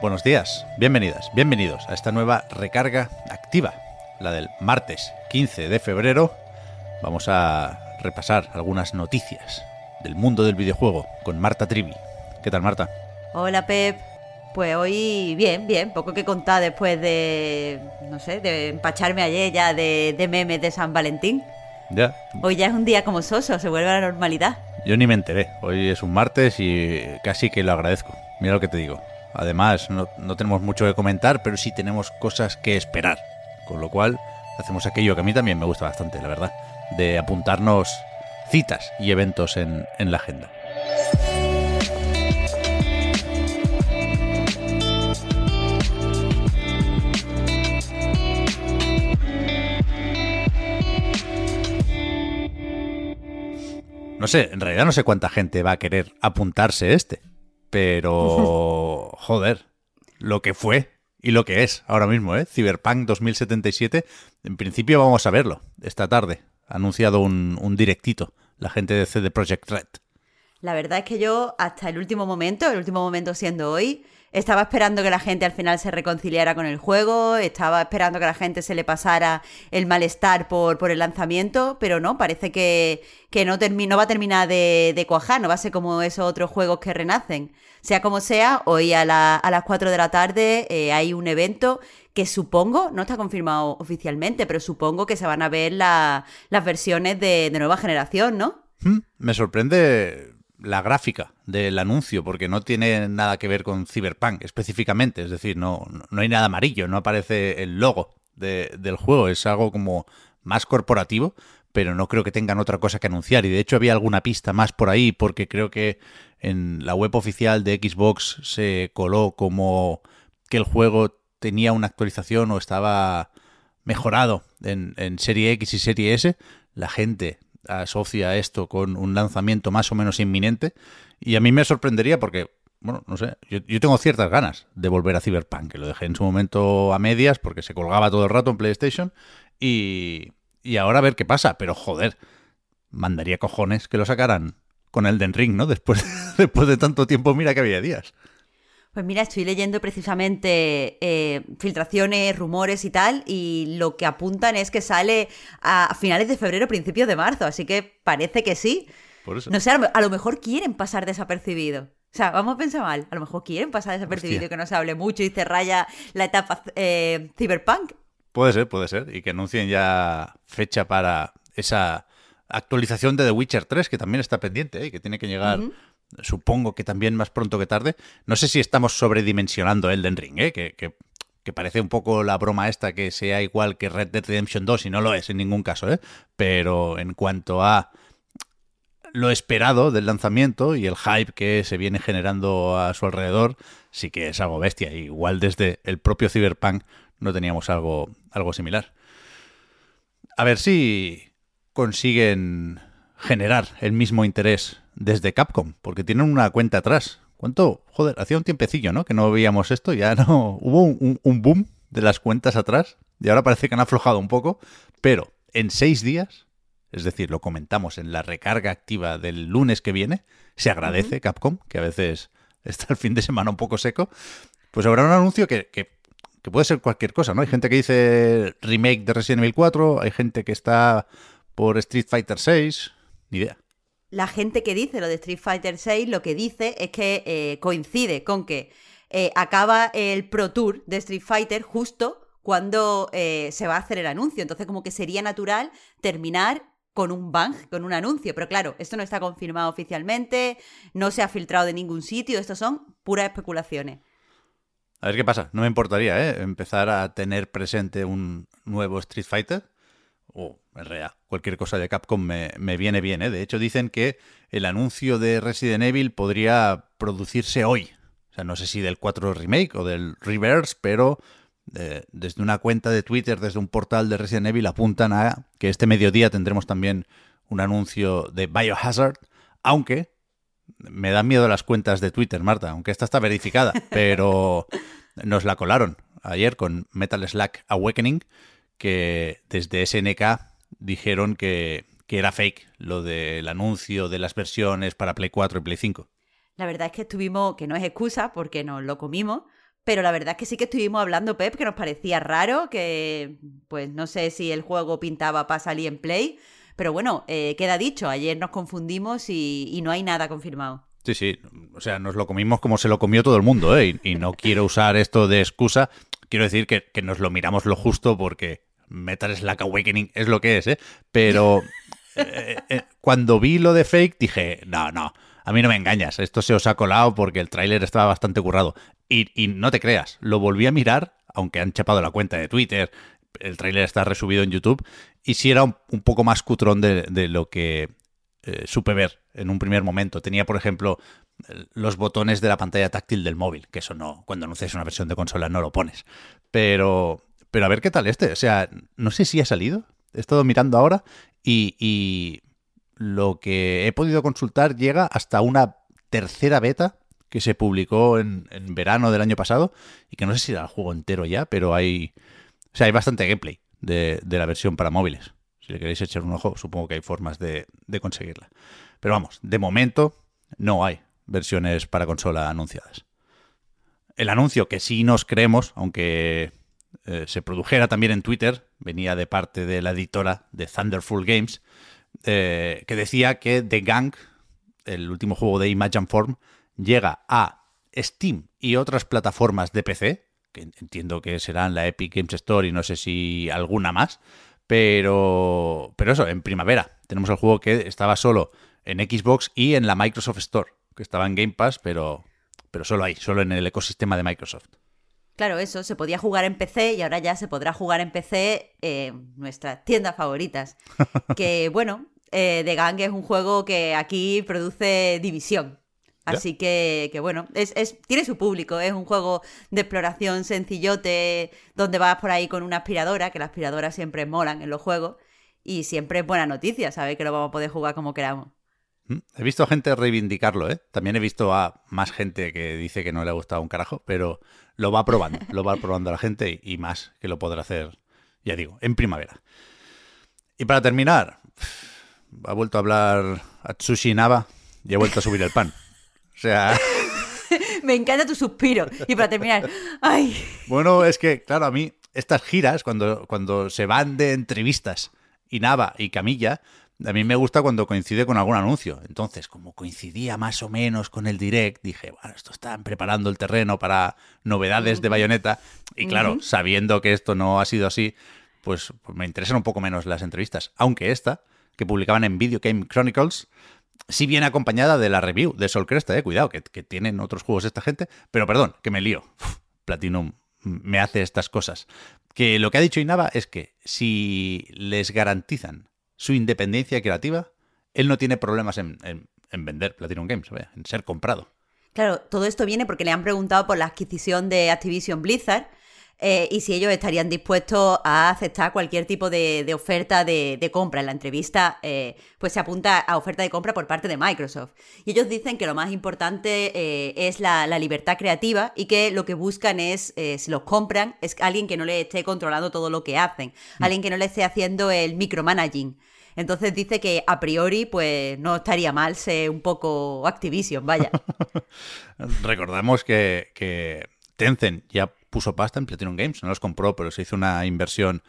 Buenos días, bienvenidas, bienvenidos a esta nueva recarga activa, la del martes 15 de febrero. Vamos a repasar algunas noticias del mundo del videojuego con Marta Trivi. ¿Qué tal, Marta? Hola Pep. Pues hoy bien, bien, poco que contar después de, no sé, de empacharme ayer ya de, de memes de San Valentín. Ya, Hoy ya es un día como soso, se vuelve a la normalidad. yo ni me enteré. Hoy es un martes y casi que lo agradezco. Mira lo que te digo. Además, no, no tenemos mucho que comentar, pero sí tenemos cosas que esperar. Con lo cual, hacemos aquello que a mí también me gusta bastante, la verdad, de apuntarnos citas y eventos en, en la agenda. No sé, en realidad no sé cuánta gente va a querer apuntarse este, pero joder, lo que fue y lo que es ahora mismo, ¿eh? Cyberpunk 2077, en principio vamos a verlo esta tarde. Ha anunciado un, un directito la gente de CD Projekt Red. La verdad es que yo hasta el último momento, el último momento siendo hoy, estaba esperando que la gente al final se reconciliara con el juego, estaba esperando que la gente se le pasara el malestar por, por el lanzamiento, pero no, parece que, que no, va a terminar de, de cuajar, no va a ser como esos otros juegos que renacen. Sea como sea, hoy a, la- a las 4 de la tarde eh, hay un evento que supongo, no está confirmado oficialmente, pero supongo que se van a ver la- las versiones de, de nueva generación, ¿no? Hmm, Me sorprende la gráfica del anuncio, porque no tiene nada que ver con Cyberpunk específicamente. Es decir, no, no hay nada amarillo, no aparece el logo de- del juego. Es algo como más corporativo, pero no creo que tengan otra cosa que anunciar. Y de hecho había alguna pista más por ahí, porque creo que en la web oficial de Xbox se coló como que el juego tenía una actualización o estaba mejorado en, en Serie X y Serie S. La gente asocia esto con un lanzamiento más o menos inminente. Y a mí me sorprendería porque, bueno, no sé, yo, tengo ciertas ganas de volver a Cyberpunk, que lo dejé en su momento a medias porque se colgaba todo el rato en PlayStation. Y, y ahora a ver qué pasa. Pero joder, mandaría cojones que lo sacaran con Elden Ring, ¿no? Después, después de tanto tiempo, mira que había días. Pues mira, estoy leyendo precisamente eh, filtraciones, rumores y tal, y lo que apuntan es que sale a finales de febrero, principios de marzo, así que parece que sí. Por eso. No sé, a lo, mejor quieren pasar desapercibido. O sea, vamos a pensar mal, a lo mejor quieren pasar desapercibido Hostia. y que no se hable mucho y se raya la etapa eh, cyberpunk. Puede ser, puede ser. Y que anuncien ya fecha para esa actualización de The Witcher 3, que también está pendiente ¿eh? y que tiene que llegar, supongo que también más pronto que tarde. No sé si estamos sobredimensionando Elden Ring, ¿eh? que, parece un poco la broma esta que sea igual que Red Dead Redemption 2, y no lo es en ningún caso, ¿eh? pero en cuanto a lo esperado del lanzamiento y el hype que se viene generando a su alrededor, sí que es algo bestia. Igual desde el propio Cyberpunk no teníamos algo, algo similar. A ver si consiguen generar el mismo interés desde Capcom, porque tienen una cuenta atrás. ¿Cuánto? Joder, hacía un tiempecillo, ¿no? Que no veíamos esto, ya no. Hubo un, un boom de las cuentas atrás y ahora parece que han aflojado un poco, pero en seis días, es decir, lo comentamos en la recarga activa del lunes que viene, se agradece Capcom, que a veces está el fin de semana un poco seco, pues habrá un anuncio que, que, que puede ser cualquier cosa, ¿no? Hay gente que dice remake de Resident Evil 4, hay gente que está por Street Fighter 6, ni idea. La gente que dice lo de Street Fighter VI lo que dice es que eh, coincide con que eh, acaba el Pro Tour de Street Fighter justo cuando eh, se va a hacer el anuncio. Entonces, como que sería natural terminar con un bang, con un anuncio. Pero claro, esto no está confirmado oficialmente, no se ha filtrado de ningún sitio, esto son puras especulaciones. A ver qué pasa. No me importaría, ¿eh? Empezar a tener presente un nuevo Street Fighter. O en realidad cualquier cosa de Capcom me, me viene bien. ¿eh? De hecho, dicen que el anuncio de Resident Evil podría producirse hoy. O sea, no sé si del 4 Remake o del Reverse, pero eh, desde una cuenta de Twitter, desde un portal de Resident Evil, apuntan a que este mediodía tendremos también un anuncio de Biohazard, aunque me dan miedo las cuentas de Twitter, Marta, aunque esta está verificada, pero nos la colaron ayer con Metal Slack Awakening, que desde SNK dijeron que, que era fake lo del anuncio de las versiones para Play 4 y Play 5. La verdad es que estuvimos, que no es excusa porque nos lo comimos, pero la verdad es que sí que estuvimos hablando, Pep, que nos parecía raro, que pues no sé si el juego pintaba para salir en Play, pero bueno, eh, queda dicho, ayer nos confundimos y, y, no hay nada confirmado. Sí, sí, o sea, nos lo comimos como se lo comió todo el mundo, ¿eh? Y, y no quiero usar esto de excusa, quiero decir que, que, nos lo miramos lo justo porque Metal Slack Awakening es lo que es, ¿eh? Pero eh, eh, cuando vi lo de fake dije, no, no, a mí no me engañas, esto se os ha colado porque el tráiler estaba bastante currado. Y, y, no te creas, lo volví a mirar, aunque han chapado la cuenta de Twitter, el tráiler está resubido en YouTube, y si sí era un, un, poco más cutrón de, de lo que eh, supe ver en un primer momento. Tenía, por ejemplo, los botones de la pantalla táctil del móvil, que eso no, cuando anuncias una versión de consola no lo pones. Pero, pero a ver qué tal este. O sea, no sé si ha salido. He estado mirando ahora y, lo que he podido consultar llega hasta una tercera beta que se publicó en, en, verano del año pasado y que no sé si era el juego entero ya, pero hay, o sea, hay bastante gameplay de, la versión para móviles. Si le queréis echar un ojo, supongo que hay formas de conseguirla. Pero vamos, de momento no hay versiones para consola anunciadas. El anuncio que sí nos creemos, aunque eh, se produjera también en Twitter, venía de parte de la editora de Thunderful Games, eh, que decía que The Gang, el último juego de Imagine Form, llega a Steam y otras plataformas de PC, que entiendo que serán la Epic Games Store y no sé si alguna más, pero, pero eso, en primavera. Tenemos el juego que estaba solo en Xbox y en la Microsoft Store, que estaba en Game Pass, pero, pero solo ahí, solo en el ecosistema de Microsoft. Claro, eso, se podía jugar en PC y ahora ya se podrá jugar en PC en nuestras tiendas favoritas. que bueno, eh, The Gang es un juego que aquí produce división. Así que, que, bueno, es, es, tiene su público, es un juego de exploración sencillote donde vas por ahí con una aspiradora, que las aspiradoras siempre molan en los juegos y siempre es buena noticia, ¿sabes? Que lo vamos a poder jugar como queramos. He visto gente reivindicarlo, ¿eh? También he visto a más gente que dice que no le ha gustado un carajo, pero lo va probando, lo va probando la gente y, y más que lo podrá hacer, ya digo, en primavera. Y para terminar, ha vuelto a hablar Atsushi Nava y ha vuelto a subir el pan. O sea... Me encanta tu suspiro. Y para terminar, ¡ay! Bueno, es que, claro, a mí estas giras, cuando, cuando se van de entrevistas y Nava y Camilla, a mí me gusta cuando coincide con algún anuncio. Entonces, como coincidía más o menos con el direct, dije, bueno, esto están preparando el terreno para novedades de Bayonetta. Y claro, uh -huh. sabiendo que esto no ha sido así, pues, pues, me interesan un poco menos las entrevistas. Aunque esta, que publicaban en Video Game Chronicles, sí viene acompañada de la review de Sol Cresta, eh, cuidado, que, que, tienen otros juegos esta gente, pero perdón, que me lío. Uf, Platinum me hace estas cosas. Que lo que ha dicho Inaba es que si les garantizan su independencia creativa, él no tiene problemas en, en, en vender Platinum Games, en ser comprado. Claro, todo esto viene porque le han preguntado por la adquisición de Activision Blizzard eh, y si ellos estarían dispuestos a aceptar cualquier tipo de, de oferta de, de, compra. En la entrevista, eh, pues se apunta a oferta de compra por parte de Microsoft. Y ellos dicen que lo más importante eh, es la, la, libertad creativa y que lo que buscan es, si los compran, es alguien que no le esté controlando todo lo que hacen, mm. alguien que no le esté haciendo el micromanaging. Entonces dice que a priori, pues no estaría mal ser un poco Activision, vaya. Recordamos que, que Tencent ya puso pasta en Platinum Games, no los compró, pero se hizo una inversión,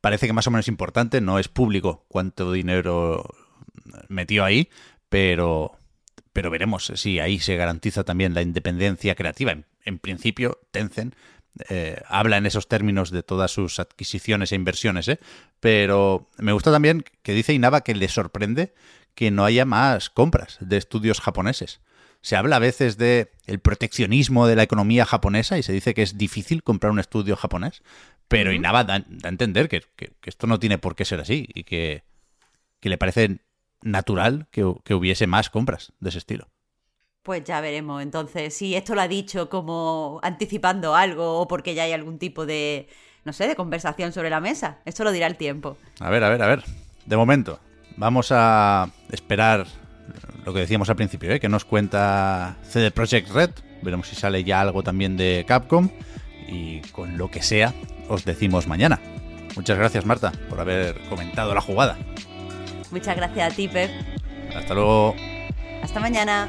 parece que más o menos importante, no es público cuánto dinero metió ahí, pero, pero veremos si ahí se garantiza también la independencia creativa. En, principio, Tencent eh, habla en esos términos de todas sus adquisiciones e inversiones, ¿eh? pero me gusta también que dice Inaba que le sorprende que no haya más compras de estudios japoneses. Se habla a veces de el proteccionismo de la economía japonesa y se dice que es difícil comprar un estudio japonés, Pero Inaba da, da a entender que, que- que esto no tiene por qué ser así y que, que le parece natural que, que hubiese más compras de ese estilo. Pues ya veremos. Entonces, si esto lo ha dicho como anticipando algo o porque ya hay algún tipo de, no sé, de conversación sobre la mesa. Esto lo dirá el tiempo. A ver, a ver, a ver. De momento, vamos a esperar lo que decíamos al principio, ¿eh? que nos cuenta CD Projekt Red. Veremos si sale ya algo también de Capcom. Y con lo que sea, os decimos mañana. Muchas gracias, Marta, por haber comentado la jugada. Muchas gracias a ti, Pep. Hasta luego. Hasta mañana.